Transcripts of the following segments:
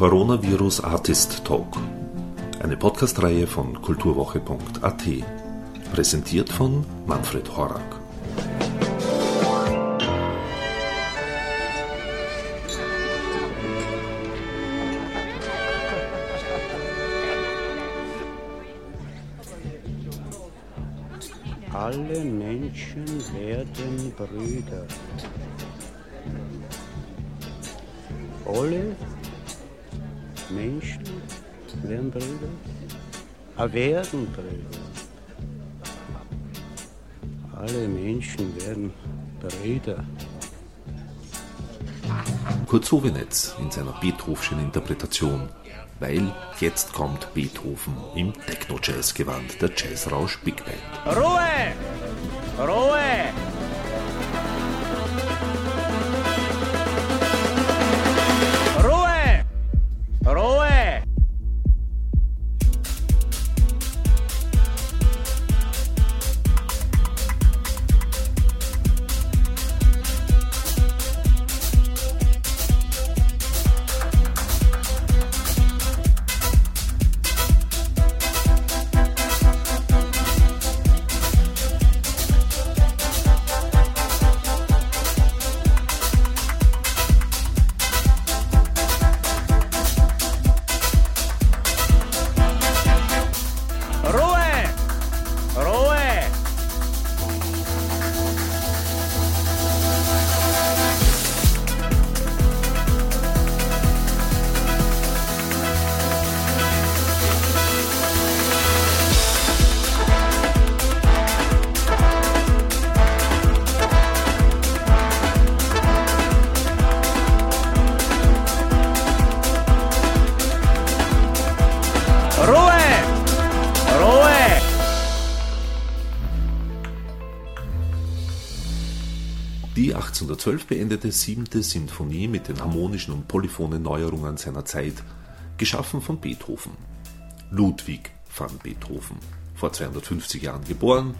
Coronavirus Artist Talk, eine Podcastreihe von kulturwoche.at, präsentiert von Manfred Horak. Alle Menschen werden Brüder. Alle Menschen werden Brüder. Werden Brüder. Alle Menschen werden Brüder. Kurt Sowenetz in seiner Beethovenschen Interpretation weil jetzt kommt Beethoven im Techno-Jazz-Gewand der Jazzrausch Big Band. Ruhe! Ruhe! 1912 beendete siebte Sinfonie mit den harmonischen und polyphonen Neuerungen seiner Zeit, geschaffen von Beethoven. Ludwig van Beethoven, vor 250 Jahren geboren,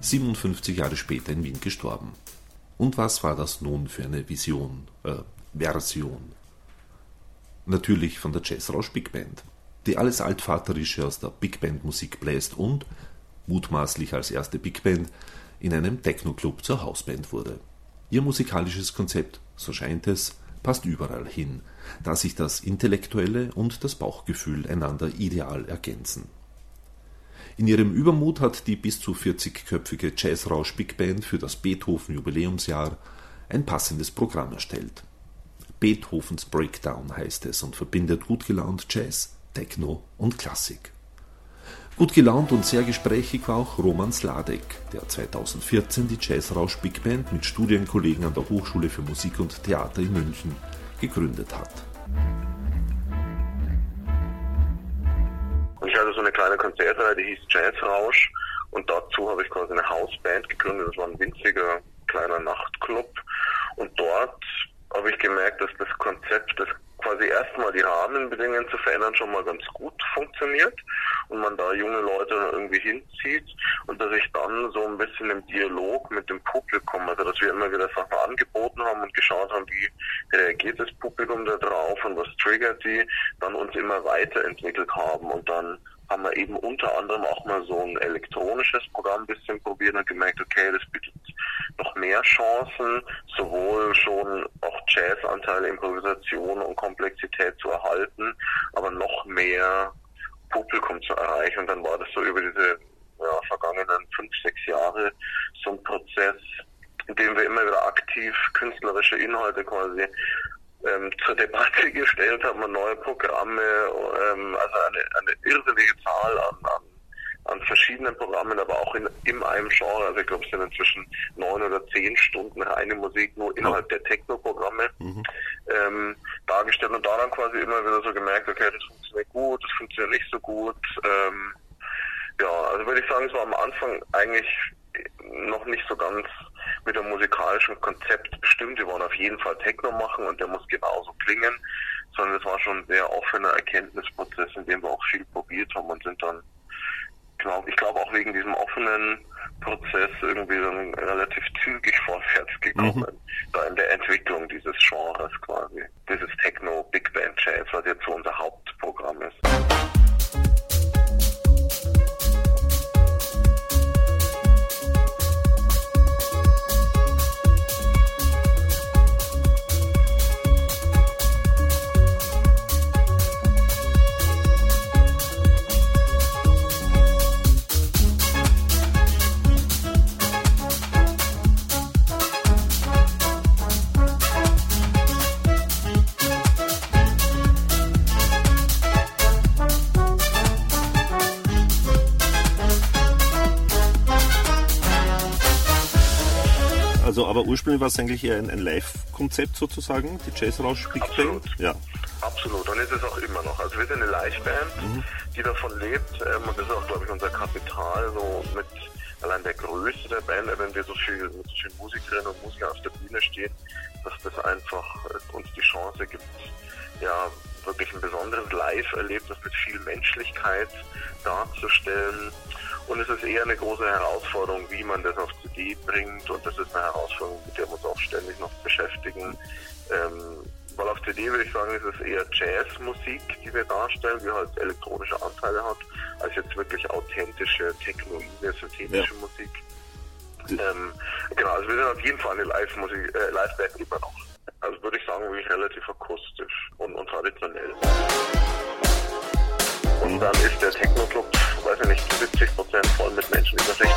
57 Jahre später in Wien gestorben. Und was war das nun für eine Vision, äh, Version? Natürlich von der Jazz-Rausch Big Band, die alles altvaterische aus der Big Band Musik bläst und, mutmaßlich als erste Big Band, in einem Techno-Club zur Hausband wurde. Ihr musikalisches Konzept, so scheint es, passt überall hin, da sich das Intellektuelle und das Bauchgefühl einander ideal ergänzen. In ihrem Übermut hat die bis zu 40-köpfige Jazzrausch Big Band für das Beethoven Jubiläumsjahr ein passendes Programm erstellt. Beethovens Breakdown heißt es und verbindet gut gelaunt Jazz, Techno und Klassik. Gut gelaunt und sehr gesprächig war auch Roman Sladek, der 2014 die Jazzrausch Big Band mit Studienkollegen an der Hochschule für Musik und Theater in München gegründet hat. Ich hatte so eine kleine Konzertreihe, die hieß Jazzrausch. Und dazu habe ich quasi eine Hausband gegründet. Das war ein winziger kleiner Nachtclub. Und dort habe ich gemerkt, dass das Konzept, das quasi erstmal die Rahmenbedingungen zu verändern, schon mal ganz gut funktioniert und man da junge Leute irgendwie hinzieht und dass ich dann so ein bisschen im Dialog mit dem Publikum, also dass wir immer wieder Sachen angeboten haben und geschaut haben, wie reagiert das Publikum da drauf und was triggert die, dann uns immer weiterentwickelt haben und dann haben wir eben unter anderem auch mal so ein elektronisches Programm ein bisschen probiert und gemerkt, okay, das bietet noch mehr Chancen, sowohl schon auch Jazzanteile, Improvisation und Komplexität zu erhalten, aber noch mehr Publikum zu erreichen. Und dann war das so über diese ja, vergangenen fünf, sechs Jahre so ein Prozess, in dem wir immer wieder aktiv künstlerische Inhalte quasi ähm, zur Debatte gestellt haben, wir neue Programme, ähm, also eine, eine irrsinnige Zahl an, an, an verschiedenen Programmen, aber auch in, in einem Genre. Also ich glaube, es sind inzwischen neun oder zehn Stunden reine Musik nur innerhalb der Techno-Programme Mhm. ähm, dargestellt und daran quasi immer wieder so gemerkt, okay, das funktioniert gut, das funktioniert nicht so gut. Ähm, ja, also würde ich sagen, es war am Anfang eigentlich noch nicht so ganz mit dem musikalischen Konzept bestimmt. Wir wollen auf jeden Fall Techno machen und der muss genauso klingen, sondern es war schon ein sehr offener Erkenntnisprozess, in dem wir auch viel probiert haben und sind dann, glaub, ich glaube auch wegen diesem offenen Prozess irgendwie dann relativ zügig vorwärts gekommen, da in der Entwicklung dieses Genres quasi, dieses Techno-Big Band Jazz, was jetzt so unser Hauptprogramm ist. Aber ursprünglich war es eigentlich eher ein, ein Live-Konzept sozusagen, die Jazzrausch Big Absolut. Band. Ja. Absolut, und ist es auch immer noch. Also wir sind eine Liveband, die davon lebt ähm, und das ist auch, glaube ich, unser Kapital, so mit allein der Größe der Band, wenn wir so viel mit so vielen Musikerinnen und Musikern auf der Bühne stehen, dass das einfach äh, uns die Chance gibt, ja, wirklich ein besonderes Live-Erlebnis mit viel Menschlichkeit darzustellen. Und es ist eher eine große Herausforderung, wie man das auf CD bringt. Und das ist eine Herausforderung, mit der wir uns auch ständig noch beschäftigen. Ähm, weil auf CD würde ich sagen, ist es eher Jazzmusik, die wir darstellen, die halt elektronische Anteile hat, als jetzt wirklich authentische, technoide, synthetische Ja. Musik. Ähm, genau, also wir sind auf jeden Fall eine Live-Musik, äh, Live-Band immer noch. Also würde ich sagen, wirklich relativ akustisch und, und traditionell. Und dann ist der Techno-Club, weiß ich nicht, 70 Prozent voll mit Menschen über 60,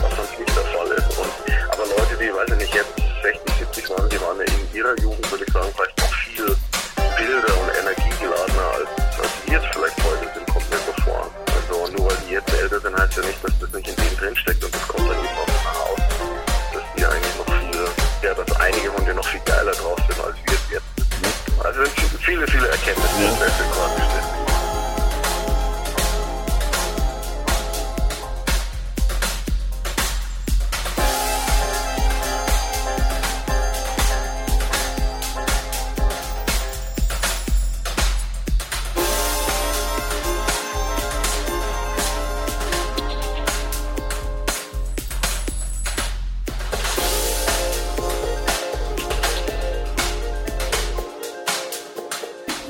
was sonst nicht der Fall ist. Und, aber Leute, die, weiß ich nicht, jetzt 60, 70 waren, die waren in ihrer Jugend, würde ich sagen, vielleicht noch viel wilder und energiegeladener, als, als wir es vielleicht heute sind, kommt mir so vor. Also nur weil die jetzt älter sind, heißt ja nicht, dass das nicht in denen drinsteckt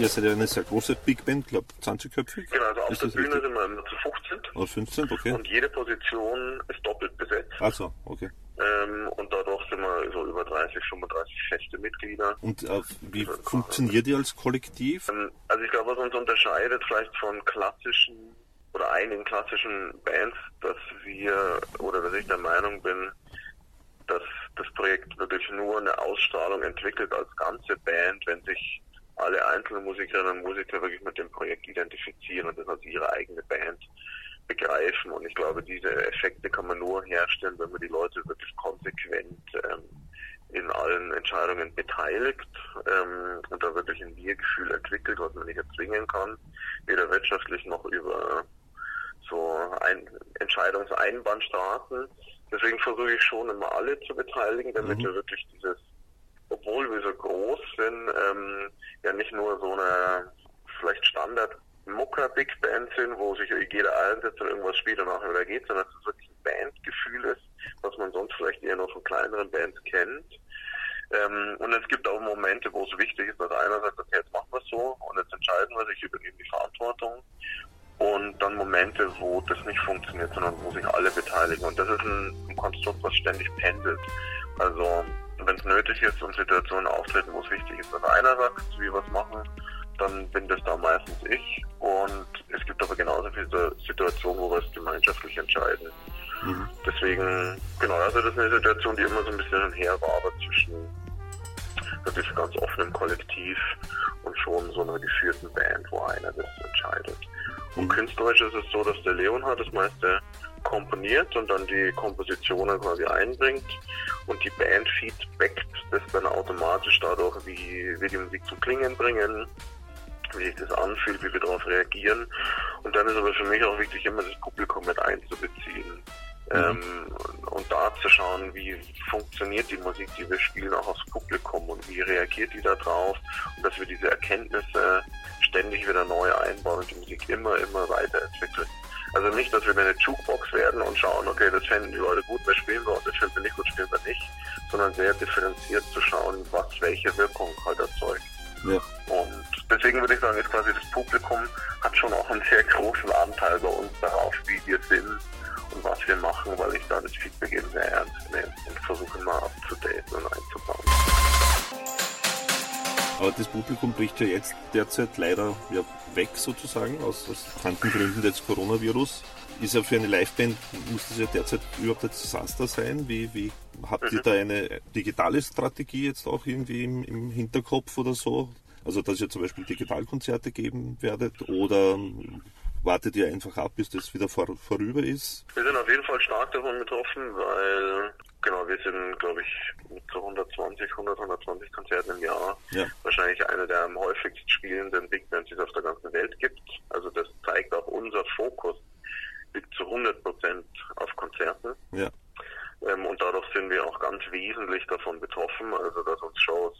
Ihr seid ja eine sehr große Big Band, glaube 20-köpfig. Genau, also auf Ist der Bühne richtig? sind wir immer zu 15 Oder 15, okay. und jede Position ist doppelt besetzt. Also, okay. Ähm, und dadurch sind wir so über 30, 35 feste Mitglieder. Und äh, wie funktioniert ihr als Kollektiv? Ähm, Also ich glaube, was uns unterscheidet vielleicht von klassischen oder einigen klassischen Bands, dass wir oder dass ich der Meinung bin, dass das Projekt wirklich nur eine Ausstrahlung entwickelt als ganze Band, wenn sich alle einzelnen Musikerinnen und Musiker wirklich mit dem Projekt identifizieren und das als ihre eigene Band begreifen. Und ich glaube, diese Effekte kann man nur herstellen, wenn man die Leute wirklich konsequent ähm, in allen Entscheidungen beteiligt ähm, und da wirklich ein Wir-Gefühl entwickelt, was man nicht erzwingen kann, weder wirtschaftlich noch über so ein Entscheidungseinbahnstraßen. Deswegen versuche ich schon immer alle zu beteiligen, damit wir wirklich dieses, obwohl wir so groß sind, ähm, ja nicht nur so eine vielleicht Standard Mucker Big Band sind, wo sich jeder einsetzt und irgendwas spielt und nachher wieder geht, sondern dass es wirklich ein Bandgefühl ist, was man sonst vielleicht eher nur von kleineren Bands kennt. Ähm, und es gibt auch Momente, wo es wichtig ist, dass einer sagt, okay, jetzt machen wir es so und jetzt entscheiden wir sich, übernehmen die Verantwortung. Und dann Momente, wo das nicht funktioniert, sondern wo sich alle beteiligen. Und das ist ein, ein Konstrukt, was ständig pendelt. Sagt, wie wir es machen, dann bin das da meistens ich. Und es gibt aber genauso viele Situationen, wo wir es gemeinschaftlich entscheiden. Deswegen, genau, also das ist eine Situation, die immer so ein bisschen hin her war, aber zwischen wirklich ganz offenem Kollektiv und schon so einer geführten Band, wo einer das entscheidet. Und künstlerisch ist es so, dass der Leonhard das meiste komponiert und dann die Kompositionen quasi einbringt und die Band feedbackt das dann automatisch dadurch, wie wir die Musik zum Klingen bringen, wie sich das anfühlt, wie wir darauf reagieren. Und dann ist aber für mich auch wichtig, immer das Publikum mit einzubeziehen. Ähm, und da zu schauen, wie funktioniert die Musik, die wir spielen, auch aufs Publikum und wie reagiert die da drauf und dass wir diese Erkenntnisse ständig wieder neu einbauen und die Musik immer, immer weiterentwickeln. Also nicht, dass wir eine Jukebox werden und schauen, okay, das finden die Leute gut, das spielen wir und das finden wir nicht gut, spielen wir nicht, sondern sehr differenziert zu schauen, was welche Wirkung halt erzeugt. Ja. Und deswegen würde ich sagen, ist quasi das Publikum hat schon auch einen sehr großen Anteil bei uns darauf, wie wir sind und was wir machen, weil ich da das Feedback eben sehr ernst nehme und versuche immer abzudaten und einzubauen. Aber das Publikum bricht ja jetzt derzeit leider ja, weg sozusagen aus, aus bekannten Gründen des Coronavirus. Ist ja für eine Liveband, muss das ja derzeit überhaupt ein Desaster sein? Wie, wie habt ihr da eine digitale Strategie jetzt auch irgendwie im, im Hinterkopf oder so? Also dass ihr zum Beispiel Digitalkonzerte geben werdet oder wartet ihr einfach ab, bis das wieder vor, vorüber ist? Wir sind auf jeden Fall stark davon betroffen, weil genau, wir sind, glaube ich, mit so 120, 100, 120 Konzerten im Jahr ja. wahrscheinlich eine der am häufigst spielenden Big Bands, die es auf der ganzen Welt gibt. Also das zeigt auch unser Fokus liegt zu 100 Prozent auf Konzerten. Ja. Ähm, und dadurch sind wir auch ganz wesentlich davon betroffen, also dass uns Shows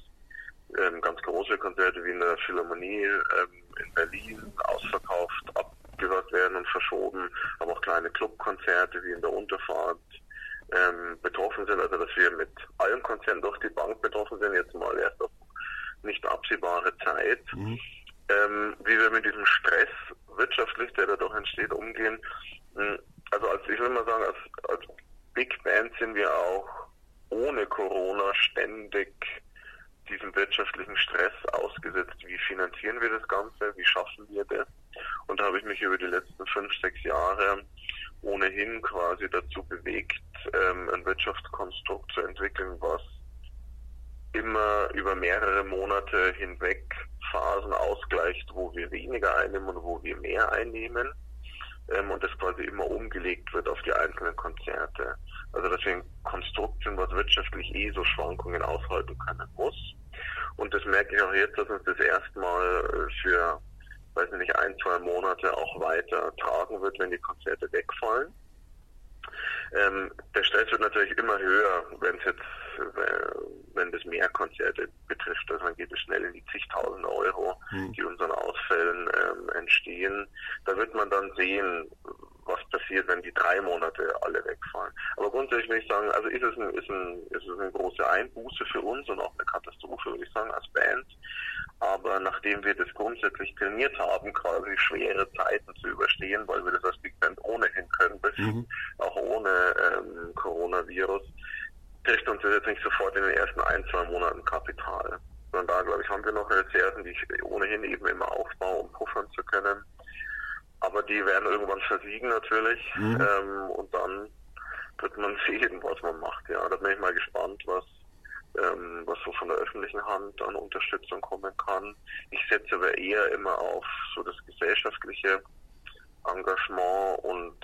ähm, ganz große Konzerte wie in der Philharmonie ähm, in Berlin ausverkauft, abgesagt werden und verschoben, aber auch kleine Clubkonzerte wie in der Unterfahrt betroffen sind, also dass wir mit allen Konzerten durch die Bank betroffen sind, jetzt mal erst auf nicht absehbare Zeit. Mhm. Ähm, wie wir mit diesem Stress wirtschaftlich, der dadurch entsteht, umgehen. Hm, also als ich will mal sagen, als, als Big Band sind wir auch ohne Corona ständig diesem wirtschaftlichen Stress ausgesetzt. Wie finanzieren wir das Ganze? Wie schaffen wir das? Und da habe ich mich über die letzten fünf, sechs Jahre ohnehin quasi dazu bewegt, ähm, ein Wirtschaftskonstrukt zu entwickeln, was immer über mehrere Monate hinweg Phasen ausgleicht, wo wir weniger einnehmen und wo wir mehr einnehmen ähm, und das quasi immer umgelegt wird auf die einzelnen Konzerte. Also dass wir ein Konstrukt sind, was wirtschaftlich eh so Schwankungen aushalten können muss. Und das merke ich auch jetzt, dass uns das erstmal äh, für, nicht, ein, zwei Monate auch weiter tragen wird, wenn die Konzerte wegfallen. Ähm, der Stress wird natürlich immer höher, wenn es jetzt, äh, wenn das mehr Konzerte betrifft. Also dann geht es schnell in die zigtausend Euro, mhm. die unseren Ausfällen ähm, entstehen. Da wird man dann sehen, was passiert, wenn die drei Monate alle wegfallen. Aber grundsätzlich würde ich sagen, also ist es, ein, ist, ein, ist es eine große Einbuße für uns und auch eine Katastrophe, würde ich sagen, als Band. Aber nachdem wir das grundsätzlich trainiert haben, quasi schwere Zeiten zu überstehen, weil wir das als Big Band ohnehin können, bis mhm. auch ohne ähm, Coronavirus, trifft uns das jetzt nicht sofort in den ersten ein, zwei Monaten Kapital. Sondern da, glaube ich, haben wir noch Reserven, die ich ohnehin eben immer aufbaue, um puffern zu können. Aber die werden irgendwann versiegen natürlich. Mhm. Ähm, und dann wird man sehen, was man macht. Ja, da bin ich mal gespannt, was ähm, was so von der öffentlichen Hand an Unterstützung kommen kann. Ich setze aber eher immer auf so das gesellschaftliche Engagement und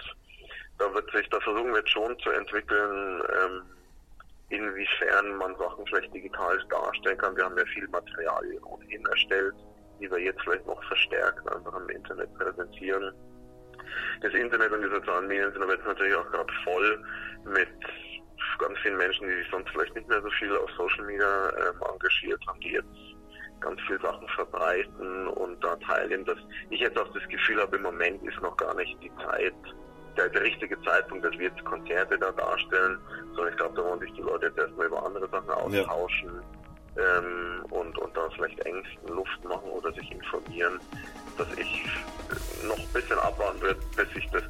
da wird sich, da versuchen wir jetzt schon zu entwickeln, ähm, inwiefern man Sachen vielleicht digital darstellen kann. Wir haben ja viel Materialien ohnehin erstellt, die wir jetzt vielleicht noch verstärkt einfach im Internet präsentieren. Das Internet und die sozialen Medien sind aber jetzt natürlich auch gerade voll mit ganz vielen Menschen, die sich sonst vielleicht nicht mehr so viel auf Social Media ähm, engagiert haben, die jetzt ganz viele Sachen verbreiten und da teilnehmen, dass ich jetzt auch das Gefühl habe, im Moment ist noch gar nicht die Zeit, der, der richtige Zeitpunkt, dass wir jetzt Konzerte da darstellen, sondern ich glaube, da wollen sich die Leute jetzt erstmal über andere Sachen austauschen ja. ähm, und, und da vielleicht Ängsten Luft machen oder sich informieren, dass ich noch ein bisschen abwarten werde, bis sich das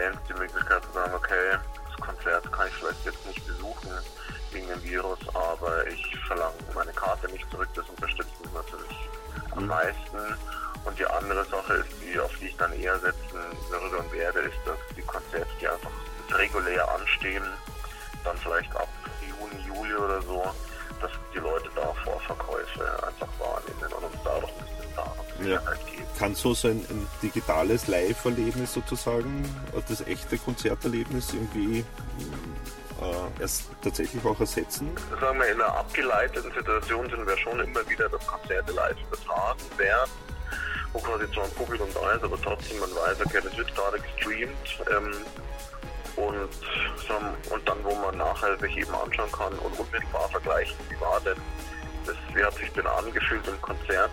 Fans die Möglichkeit zu sagen, okay, Konzert kann ich vielleicht jetzt nicht besuchen wegen dem Virus, aber ich verlange meine Karte nicht zurück. Das unterstützt mich natürlich am mhm. meisten. Und die andere Sache ist, die, auf die ich dann eher setzen würde und werde, ist, dass die Konzerte, die einfach regulär anstehen, dann vielleicht ab Juni, Juli oder so, dass die Leute da Vorverkäufe einfach wahrnehmen und uns dadurch ein bisschen Sicherheit ja. geben. Kann so sein ein digitales Live-Erlebnis sozusagen, das echte Konzerterlebnis irgendwie äh, erst tatsächlich auch ersetzen? Sagen wir, in einer abgeleiteten Situation sind wir schon immer wieder, dass Konzerte live übertragen werden wo quasi zwar ein Publikum da ist, aber trotzdem man weiß, okay, das wird gerade gestreamt ähm, und, und dann, wo man nachher sich eben anschauen kann und unmittelbar vergleichen, wie war denn das, wie hat sich denn angefühlt im Konzert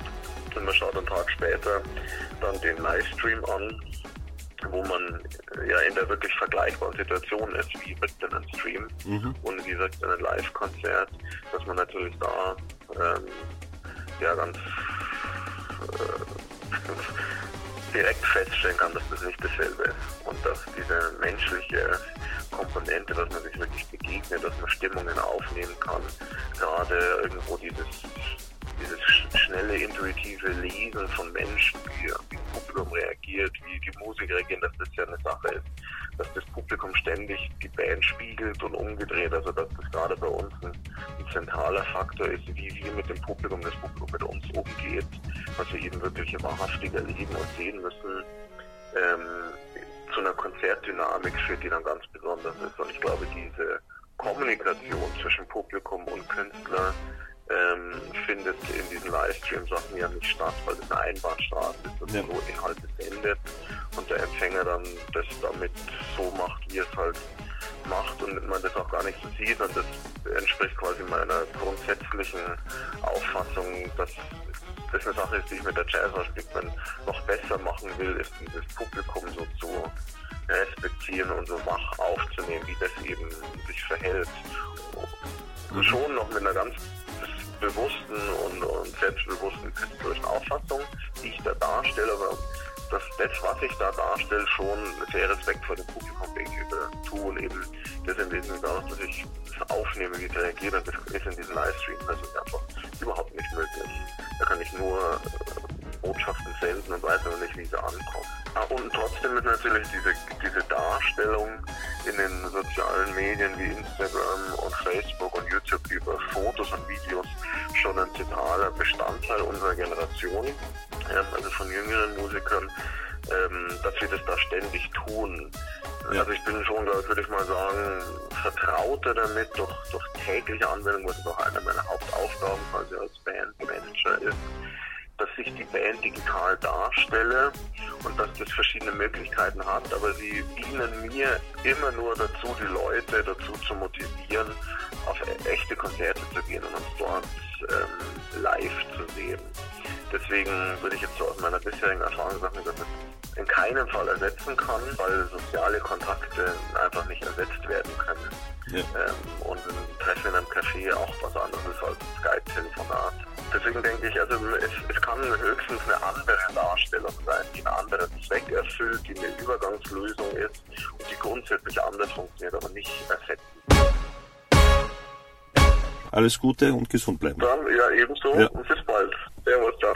und man schaut einen Tag später dann den Livestream an, wo man äh, ja in der wirklich vergleichbaren Situation ist wie mit einem Stream und wie gesagt in einem Live-Konzert, dass man natürlich da ähm, ja ganz äh, direkt feststellen kann, dass das nicht dasselbe ist und dass diese menschliche Komponente, dass man sich wirklich begegnet, dass man Stimmungen aufnehmen kann, gerade irgendwo dieses schnelle, intuitive Lesen von Menschen, wie, das Publikum reagiert, wie die Musik reagieren, dass das ja eine Sache ist, dass das Publikum ständig die Band spiegelt und umgedreht, also dass das gerade bei uns ein, ein zentraler Faktor ist, wie wir mit dem Publikum, das Publikum mit uns umgeht, was wir eben wirklich wahrhaftig erleben und sehen müssen, ähm, zu einer Konzertdynamik führt, die dann ganz besonders ist. Und ich glaube, diese Kommunikation zwischen Publikum und Künstler ähm, findet in diesen Livestream-Sachen ja nicht statt, weil es eine Einbahnstraße ist und Ja. so Inhalt beendet und der Empfänger dann das damit so macht, wie es halt macht und man das auch gar nicht so sieht und das entspricht quasi meiner grundsätzlichen Auffassung, dass das eine Sache ist, die ich mit der dann noch besser machen will, ist dieses Publikum so zu respektieren und so wach aufzunehmen, wie das eben sich verhält. Schon noch mit einer ganz bewussten und, und selbstbewussten künstlerischen Auffassung, die ich da darstelle, aber dass das, was ich da darstelle, schon sehr Respekt vor dem Publikum gegenüber tue und eben das im Wesentlichen dass ich das aufnehme, wie reagiert und das ist in diesen Livestream also einfach überhaupt nicht möglich. Da kann ich nur äh, Botschaften senden und weiß aber nicht, wie sie ankommen. Ah, Und trotzdem ist natürlich diese, diese Darstellung in den sozialen Medien wie Instagram und Facebook und YouTube über Fotos und Videos schon ein zentraler Bestandteil unserer Generation, also von jüngeren Musikern, ähm, dass wir das da ständig tun. Ja. Also ich bin schon, würde ich mal sagen, vertrauter damit durch, durch tägliche Anwendung, was auch eine meiner Hauptaufgaben quasi als Bandmanager ist dass ich die Band digital darstelle und dass das verschiedene Möglichkeiten hat, aber sie dienen mir immer nur dazu, die Leute dazu zu motivieren, auf echte Konzerte zu gehen und uns dort ähm, live zu sehen. Deswegen würde ich jetzt so aus meiner bisherigen Erfahrung sagen, dass es in keinem Fall ersetzen kann, weil soziale Kontakte einfach nicht ersetzt werden können. Ja. Ähm, und ein Treffen in einem Café auch was anderes ist als ein Skype-Telefonat. Deswegen denke ich, also es, es kann höchstens eine andere Darstellung sein, die einen anderen Zweck erfüllt, die eine Übergangslösung ist und die grundsätzlich anders funktioniert, aber nicht ersetzen. Alles Gute und gesund bleiben. Dann, ja, ebenso Ja. und bis bald. Servus, ciao.